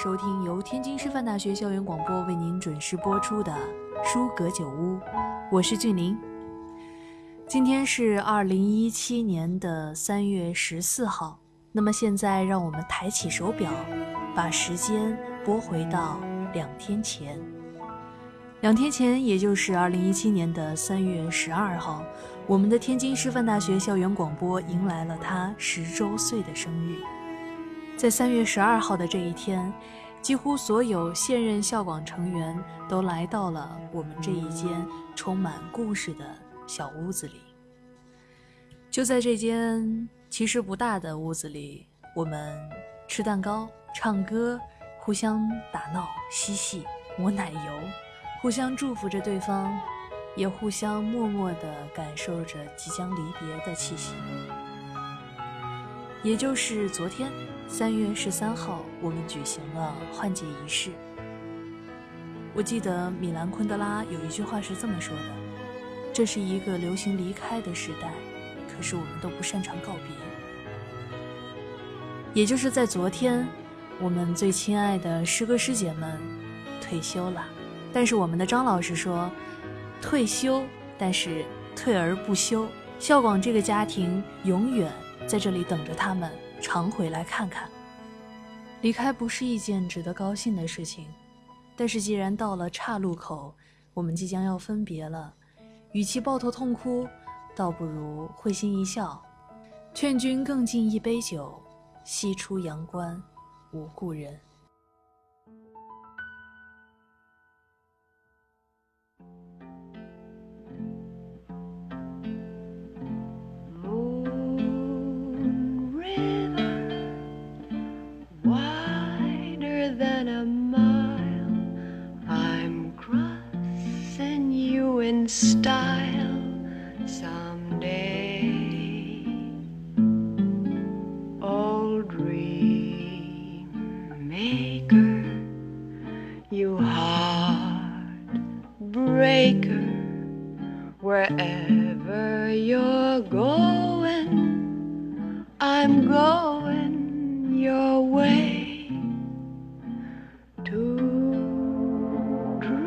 收听由天津师范大学校园广播为您准时播出的《书阁酒屋》，我是俊林。今天是二零一七年的三月十四号，那么现在让我们抬起手表，把时间拨回到两天前。两天前，也就是二零一七年的三月十二号，我们的天津师范大学校园广播迎来了他十周岁的生日。在三月十二号的这一天，几乎所有现任校广成员都来到了我们这一间充满故事的小屋子里。就在这间其实不大的屋子里，我们吃蛋糕、唱歌，互相打闹、嬉戏、抹奶油，互相祝福着对方，也互相默默地感受着即将离别的气息。也就是昨天。三月十三号，我们举行了换届仪式。我记得米兰昆德拉有一句话是这么说的：“这是一个流行离开的时代，可是我们都不擅长告别。”也就是在昨天，我们最亲爱的师哥师姐们退休了。但是我们的张老师说：“退休，但是退而不休。校广这个家庭永远在这里等着他们。”常回来看看。离开不是一件值得高兴的事情，但是既然到了岔路口，我们即将要分别了，与其抱头痛哭，倒不如会心一笑，劝君更尽一杯酒，西出阳关无故人。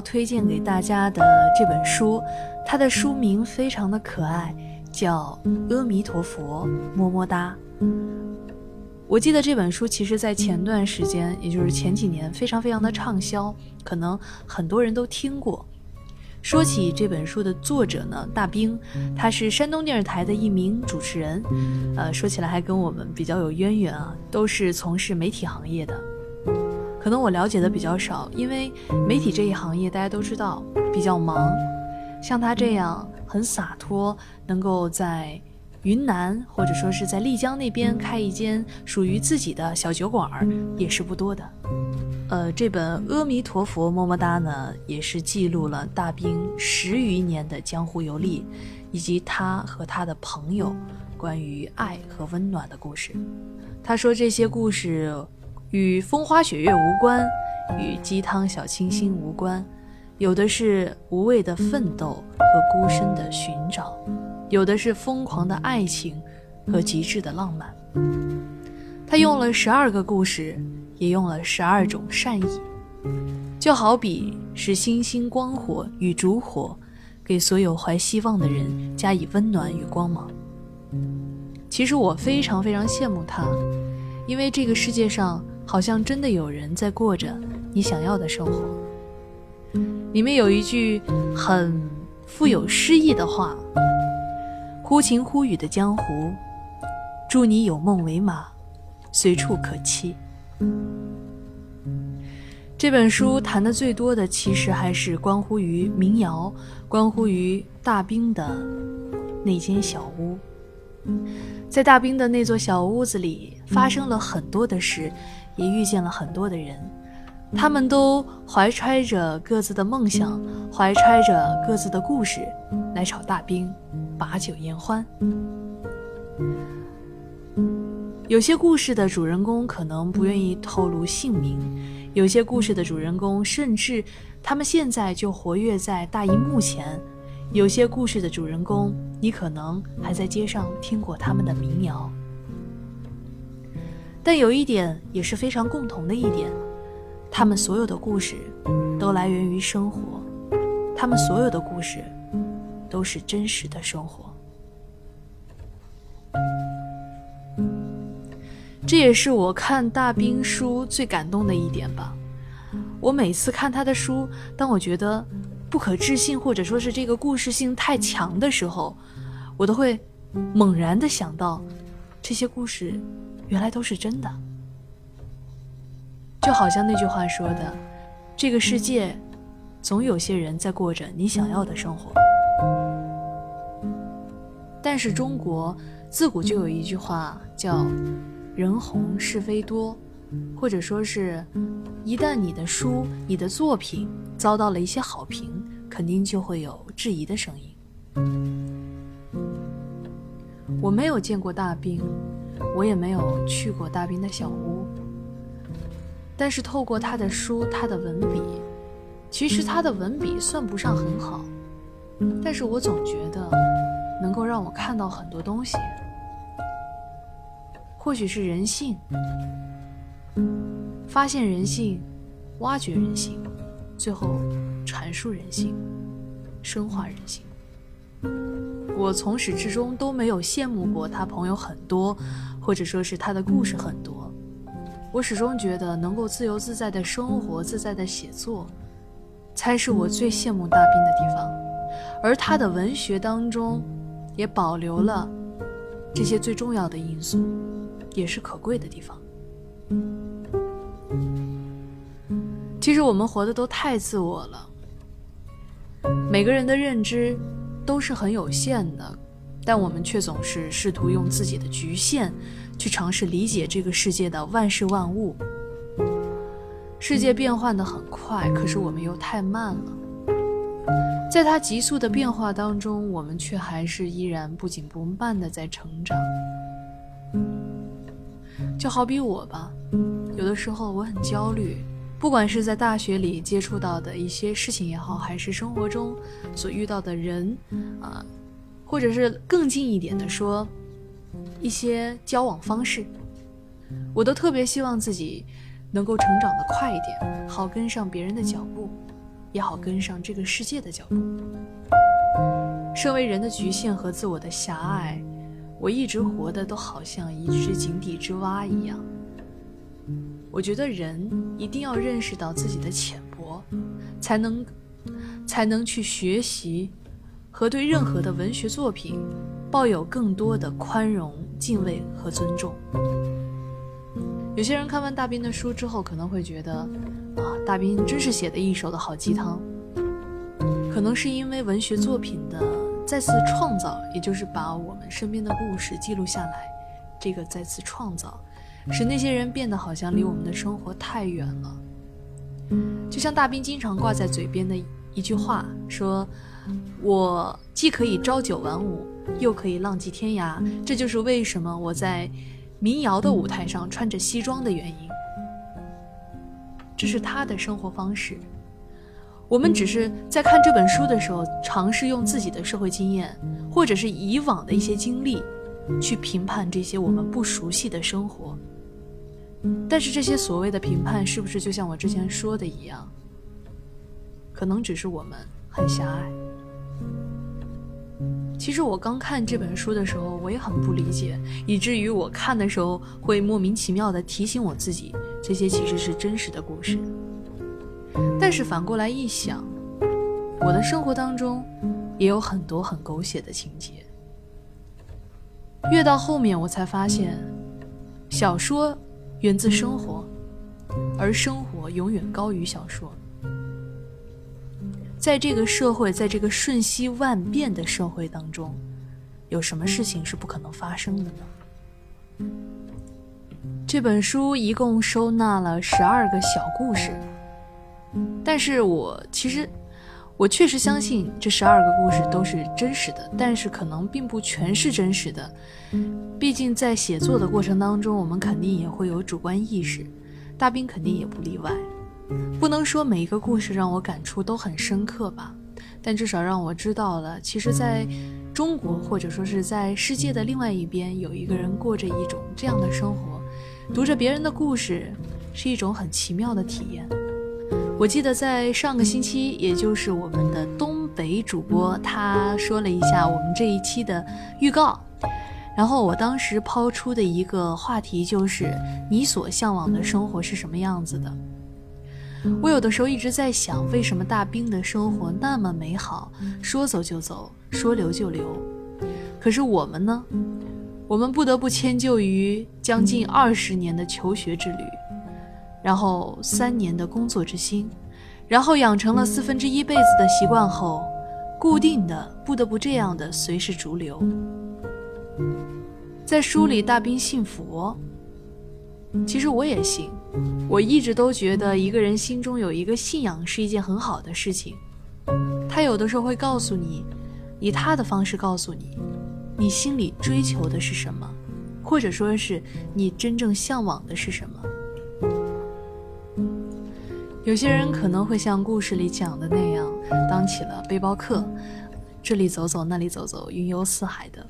推荐给大家的这本书，它的书名非常的可爱，叫《阿弥陀佛么么哒》。我记得这本书其实在前段时间，也就是前几年，非常非常的畅销，可能很多人都听过。说起这本书的作者呢，大兵，他是山东电视台的一名主持人，呃，说起来还跟我们比较有渊源啊，都是从事媒体行业的。可能我了解的比较少，因为媒体这一行业大家都知道比较忙。像他这样很洒脱，能够在云南或者说是在丽江那边开一间属于自己的小酒馆，也是不多的。呃，这本《阿弥陀佛么么哒》呢，也是记录了大兵十余年的江湖游历，以及他和他的朋友关于爱和温暖的故事。他说这些故事。与风花雪月无关，与鸡汤小清新无关，有的是无畏的奋斗和孤身的寻找，有的是疯狂的爱情和极致的浪漫。他用了十二个故事，也用了十二种善意，就好比是星星光火与烛火，给所有怀希望的人加以温暖与光芒。其实我非常非常羡慕他，因为这个世界上好像真的有人在过着你想要的生活。里面有一句很富有诗意的话：“忽晴忽雨的江湖，祝你有梦为马，随处可栖。”这本书谈的最多的，其实还是关乎于民谣，关乎于大兵的那间小屋。在大兵的那座小屋子里，发生了很多的事，也遇见了很多的人。他们都怀揣着各自的梦想，怀揣着各自的故事，来炒大兵，把酒言欢。有些故事的主人公可能不愿意透露姓名，有些故事的主人公甚至他们现在就活跃在大荧幕前，有些故事的主人公你可能还在街上听过他们的民谣。但有一点也是非常共同的一点。他们所有的故事都来源于生活，他们所有的故事都是真实的生活。这也是我看大兵书最感动的一点吧。我每次看他的书，当我觉得不可置信或者说是这个故事性太强的时候，我都会猛然的想到，这些故事原来都是真的。就好像那句话说的：“这个世界，总有些人在过着你想要的生活。”但是中国自古就有一句话叫“人红是非多”，或者说是，一旦你的书、你的作品遭到了一些好评，肯定就会有质疑的声音。我没有见过大兵，我也没有去过大兵的小屋。但是透过他的书，他的文笔，其实他的文笔算不上很好，但是我总觉得能够让我看到很多东西。或许是人性，发现人性，挖掘人性，最后阐述人性，深化人性。我从始至终都没有羡慕过他朋友很多，或者说是他的故事很多。我始终觉得，能够自由自在的生活、自在的写作，才是我最羡慕大兵的地方。而他的文学当中，也保留了这些最重要的因素，也是可贵的地方。其实我们活的都太自我了，每个人的认知都是很有限的，但我们却总是试图用自己的局限。去尝试理解这个世界的万事万物。世界变换的很快，可是我们又太慢了。在它急速的变化当中，我们却还是依然不紧不慢的在成长。就好比我吧，有的时候我很焦虑，不管是在大学里接触到的一些事情也好，还是生活中所遇到的人，啊，或者是更近一点的说。一些交往方式，我都特别希望自己能够成长的快一点，好跟上别人的脚步，也好跟上这个世界的脚步。身为人的局限和自我的狭隘，我一直活的都好像一只井底之蛙一样。我觉得人一定要认识到自己的浅薄，才能才能去学习和对任何的文学作品。抱有更多的宽容、敬畏和尊重。有些人看完大兵的书之后，可能会觉得，啊，大兵真是写的一手的好鸡汤。可能是因为文学作品的再次创造，也就是把我们身边的故事记录下来，这个再次创造，使那些人变得好像离我们的生活太远了。就像大兵经常挂在嘴边的一句话，说：“我既可以朝九晚五。”又可以浪迹天涯，这就是为什么我在民谣的舞台上穿着西装的原因。这是他的生活方式。我们只是在看这本书的时候，尝试用自己的社会经验，或者是以往的一些经历，去评判这些我们不熟悉的生活。但是这些所谓的评判，是不是就像我之前说的一样，可能只是我们很狭隘？其实我刚看这本书的时候，我也很不理解，以至于我看的时候会莫名其妙的提醒我自己，这些其实是真实的故事。但是反过来一想，我的生活当中也有很多很狗血的情节。越到后面，我才发现，小说源自生活，而生活永远高于小说。在这个社会，在这个瞬息万变的社会当中，有什么事情是不可能发生的呢？这本书一共收纳了十二个小故事，但是我其实我确实相信这十二个故事都是真实的，但是可能并不全是真实的。毕竟在写作的过程当中，我们肯定也会有主观意识，大兵肯定也不例外。不能说每一个故事让我感触都很深刻吧，但至少让我知道了，其实在中国或者说是在世界的另外一边，有一个人过着一种这样的生活，读着别人的故事，是一种很奇妙的体验。我记得在上个星期，也就是我们的东北主播，他说了一下我们这一期的预告，然后我当时抛出的一个话题就是你所向往的生活是什么样子的。我有的时候一直在想，为什么大兵的生活那么美好，说走就走，说留就留？可是我们呢？我们不得不迁就于将近二十年的求学之旅，然后三年的工作之心，然后养成了四分之一辈子的习惯后，固定的不得不这样的随时逐流。在书里，大兵信佛，其实我也信。我一直都觉得一个人心中有一个信仰是一件很好的事情。他有的时候会告诉你，以他的方式告诉你，你心里追求的是什么，或者说是你真正向往的是什么。有些人可能会像故事里讲的那样，当起了背包客，这里走走，那里走走，云游四海的。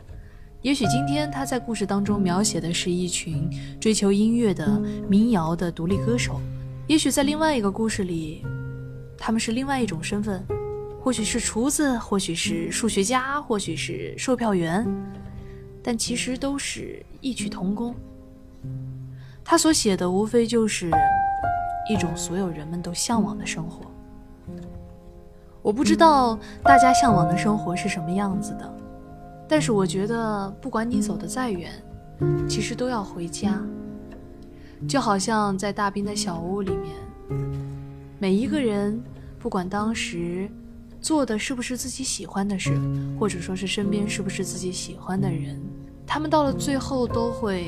也许今天他在故事当中描写的是一群追求音乐的民谣的独立歌手，也许在另外一个故事里，他们是另外一种身份，或许是厨子，或许是数学家，或许是售票员，但其实都是异曲同工。他所写的无非就是一种所有人们都向往的生活。我不知道大家向往的生活是什么样子的。但是我觉得，不管你走得再远，其实都要回家。就好像在大兵的小屋里面，每一个人，不管当时做的是不是自己喜欢的事，或者说是身边是不是自己喜欢的人，他们到了最后都会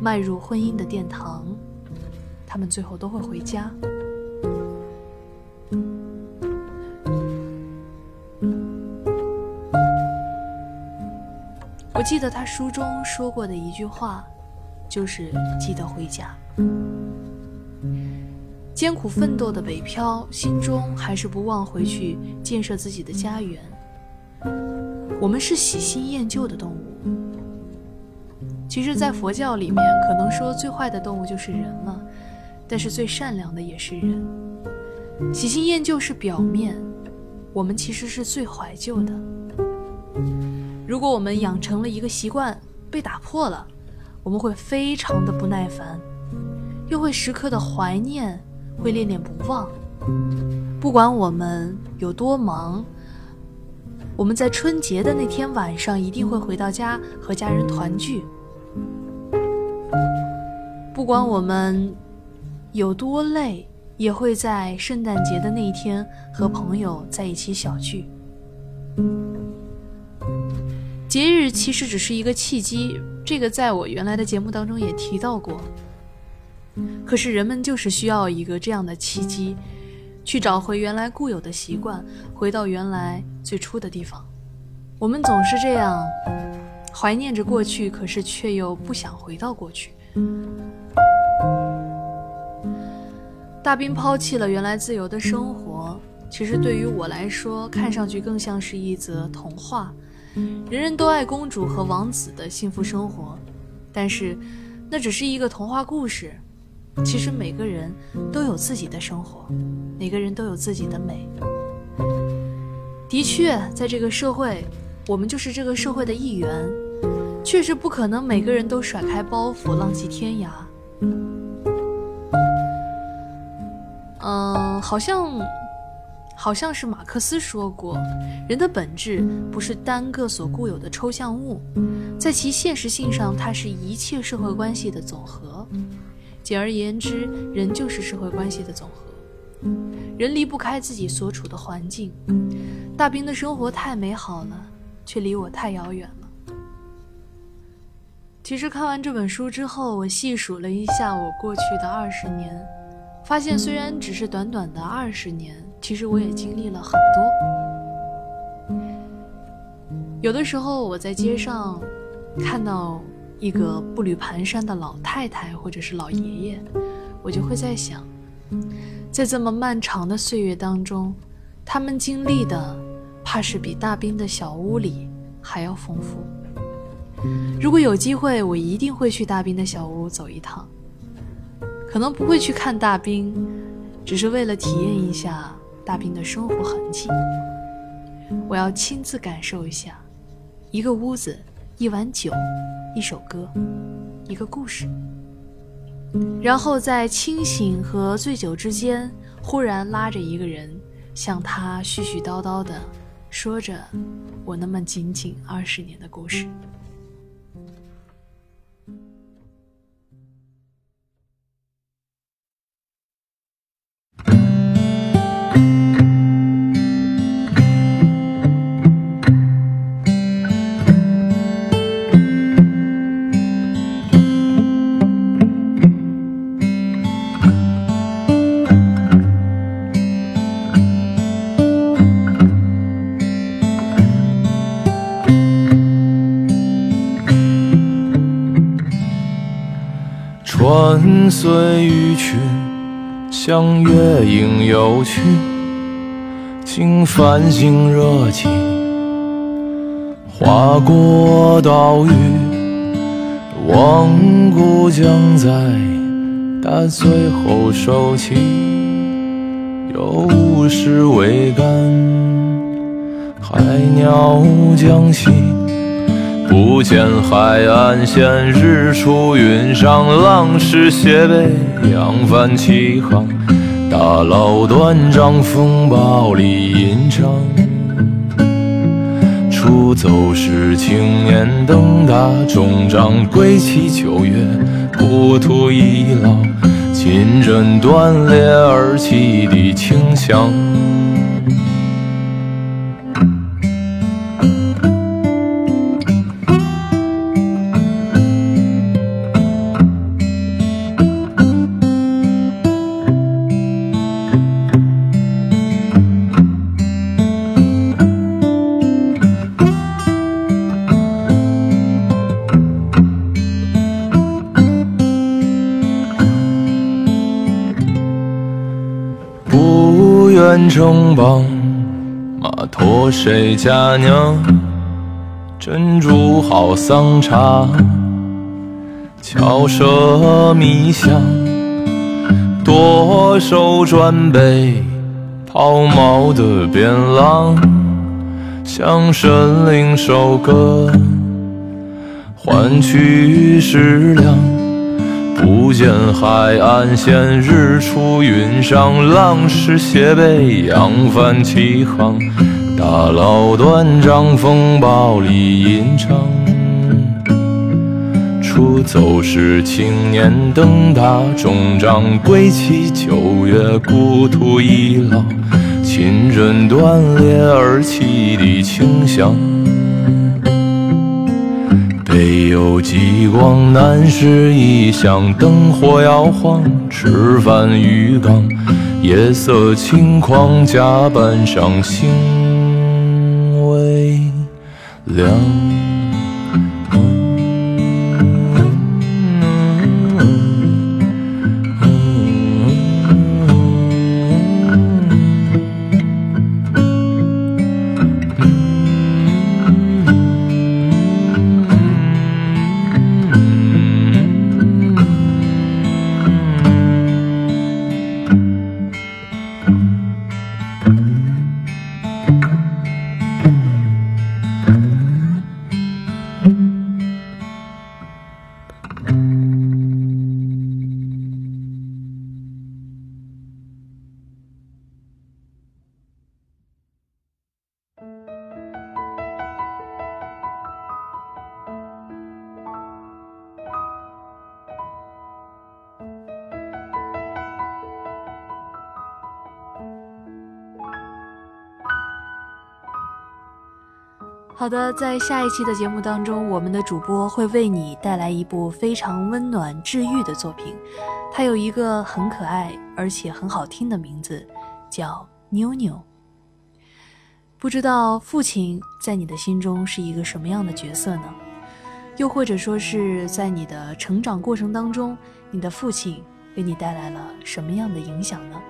迈入婚姻的殿堂，他们最后都会回家。我记得他书中说过的一句话，就是记得回家。艰苦奋斗的北漂，心中还是不忘回去建设自己的家园。我们是喜新厌旧的动物。其实，在佛教里面，可能说最坏的动物就是人了，但是最善良的也是人。喜新厌旧是表面，我们其实是最怀旧的。如果我们养成了一个习惯被打破了，我们会非常的不耐烦，又会时刻的怀念，会恋恋不忘。不管我们有多忙，我们在春节的那天晚上一定会回到家和家人团聚。不管我们有多累，也会在圣诞节的那一天和朋友在一起小聚。节日其实只是一个契机，这个在我原来的节目当中也提到过。可是人们就是需要一个这样的契机，去找回原来固有的习惯，回到原来最初的地方。我们总是这样，怀念着过去，可是却又不想回到过去。大兵抛弃了原来自由的生活，其实对于我来说，看上去更像是一则童话，人人都爱公主和王子的幸福生活。但是，那只是一个童话故事。其实每个人都有自己的生活，每个人都有自己的美。的确，在这个社会，我们就是这个社会的一员，确实不可能每个人都甩开包袱，浪迹天涯。嗯，好像，好像是马克思说过，人的本质不是单个所固有的抽象物，在其现实性上，它是一切社会关系的总和。简而言之，人就是社会关系的总和。人离不开自己所处的环境。大兵的生活太美好了，却离我太遥远了。其实看完这本书之后，我细数了一下我过去的二十年，发现虽然只是短短的二十年，其实我也经历了很多。有的时候我在街上看到。一个步履蹒跚的老太太，或者是老爷爷，我就会在想，在这么漫长的岁月当中，他们经历的，怕是比大兵的小屋里还要丰富。如果有机会，我一定会去大兵的小屋走一趟，可能不会去看大兵，只是为了体验一下大兵的生活痕迹。我要亲自感受一下，一个屋子，一碗酒。一首歌，一个故事，然后在清醒和醉酒之间，忽然拉着一个人，向他絮絮叨叨的说着我那么仅仅二十年的故事。随鱼群，向月影游去，经繁星热气，划过岛屿，望故将在大醉后收起，有时未干，海鸟将息。不见海岸线，日出云上，浪是斜背，扬帆起航。大佬断章，风暴里吟唱。出走时，青年登大终章，归期九月，故土已老，琴针断裂而起的清香。城邦，马驮谁家娘？珍珠好桑茶，巧舌蜜香。多手转背，抛锚的边浪，向神灵收割，换取食粮。不见海岸线，日出云上，浪势斜背，扬帆起航。大佬断章，风暴里吟唱。出走时，青年登大终章，归期九月，故土已老，亲人断裂而起的清香。北有极光，南是异乡，灯火摇晃，吃饭鱼缸，夜色轻狂，甲板上星微亮。好的，在下一期的节目当中，我们的主播会为你带来一部非常温暖治愈的作品，它有一个很可爱而且很好听的名字，叫《妞妞》。不知道父亲在你的心中是一个什么样的角色呢？又或者说是在你的成长过程当中，你的父亲给你带来了什么样的影响呢？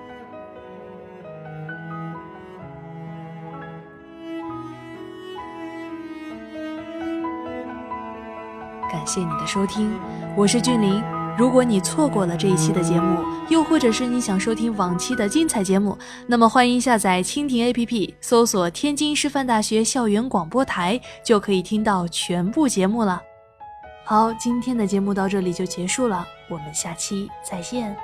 感谢你的收听，我是俊林。如果你错过了这一期的节目，又或者是你想收听往期的精彩节目，那么欢迎下载蜻蜓 APP，搜索天津师范大学校园广播台，就可以听到全部节目了。好，今天的节目到这里就结束了，我们下期再见。